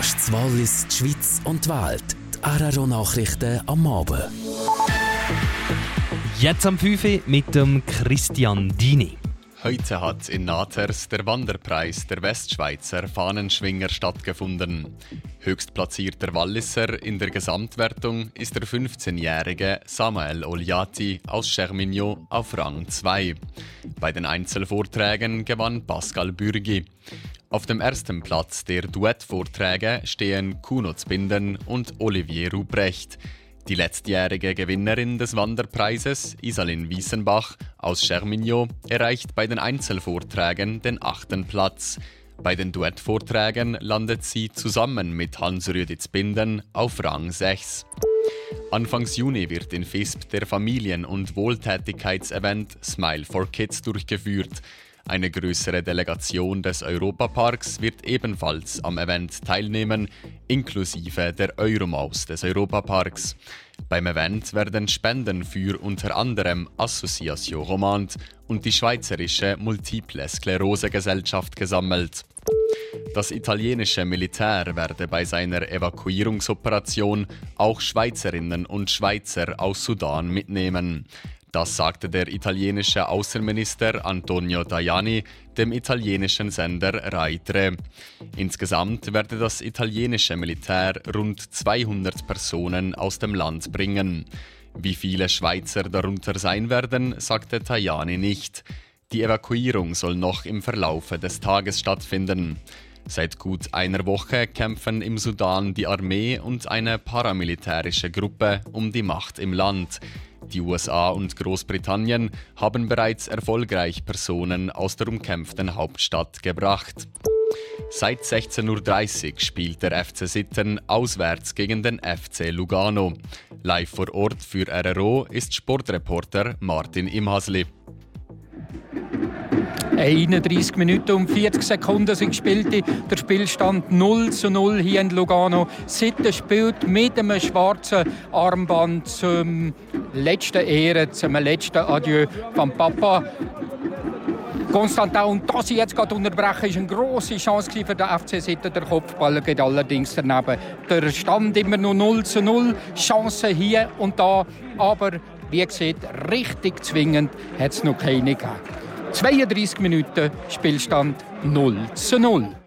Podcasts Wallis, die Schweiz und die Welt. Die RRO Nachrichten am Abend. Jetzt am 5 mit dem Christian Dini. Heute hat in Naters der Wanderpreis der Westschweizer Fahnenschwinger stattgefunden. Höchstplatzierter Walliser in der Gesamtwertung ist der 15-jährige Samuel Oliati aus Chermignon auf Rang 2. Bei den Einzelvorträgen gewann Pascal Bürgi. Auf dem ersten Platz der Duettvorträge stehen Kuno Zbinden und Olivier Ruprecht. Die letztjährige Gewinnerin des Wanderpreises, Isalin Wiesenbach aus Chermignon, erreicht bei den Einzelvorträgen den achten Platz. Bei den Duettvorträgen landet sie zusammen mit Hans-Rüdi Zbinden auf Rang 6. Anfangs Juni wird in FISP der Familien- und Wohltätigkeitsevent Smile for Kids durchgeführt. Eine größere Delegation des Europaparks wird ebenfalls am Event teilnehmen, inklusive der Euromaus des Europaparks. Beim Event werden Spenden für unter anderem Association Romand und die Schweizerische Multiple Sklerose Gesellschaft gesammelt. Das italienische Militär werde bei seiner Evakuierungsoperation auch Schweizerinnen und Schweizer aus Sudan mitnehmen. Das sagte der italienische Außenminister Antonio Tajani dem italienischen Sender Rai 3. Insgesamt werde das italienische Militär rund 200 Personen aus dem Land bringen. Wie viele Schweizer darunter sein werden, sagte Tajani nicht. Die Evakuierung soll noch im Verlaufe des Tages stattfinden. Seit gut einer Woche kämpfen im Sudan die Armee und eine paramilitärische Gruppe um die Macht im Land. Die USA und Großbritannien haben bereits erfolgreich Personen aus der umkämpften Hauptstadt gebracht. Seit 16.30 Uhr spielt der FC Sitten auswärts gegen den FC Lugano. Live vor Ort für RRO ist Sportreporter Martin Imhasli. 31 Minuten und 40 Sekunden sind gespielt. Der Spielstand 0 zu 0 hier in Lugano. Sitten spielt mit einem schwarzen Armband zum letzten Ehre, zum letzten Adieu vom Papa. Konstantin, und das jetzt gerade unterbrechen, ist eine grosse Chance für den FC Sitten. Der Kopfball geht allerdings daneben. Der Stand immer noch 0 zu 0. Chancen hier und da, aber wie gesagt, richtig zwingend hat es noch keine gegeben. 32 Minuten Spielstand 0 zu 0.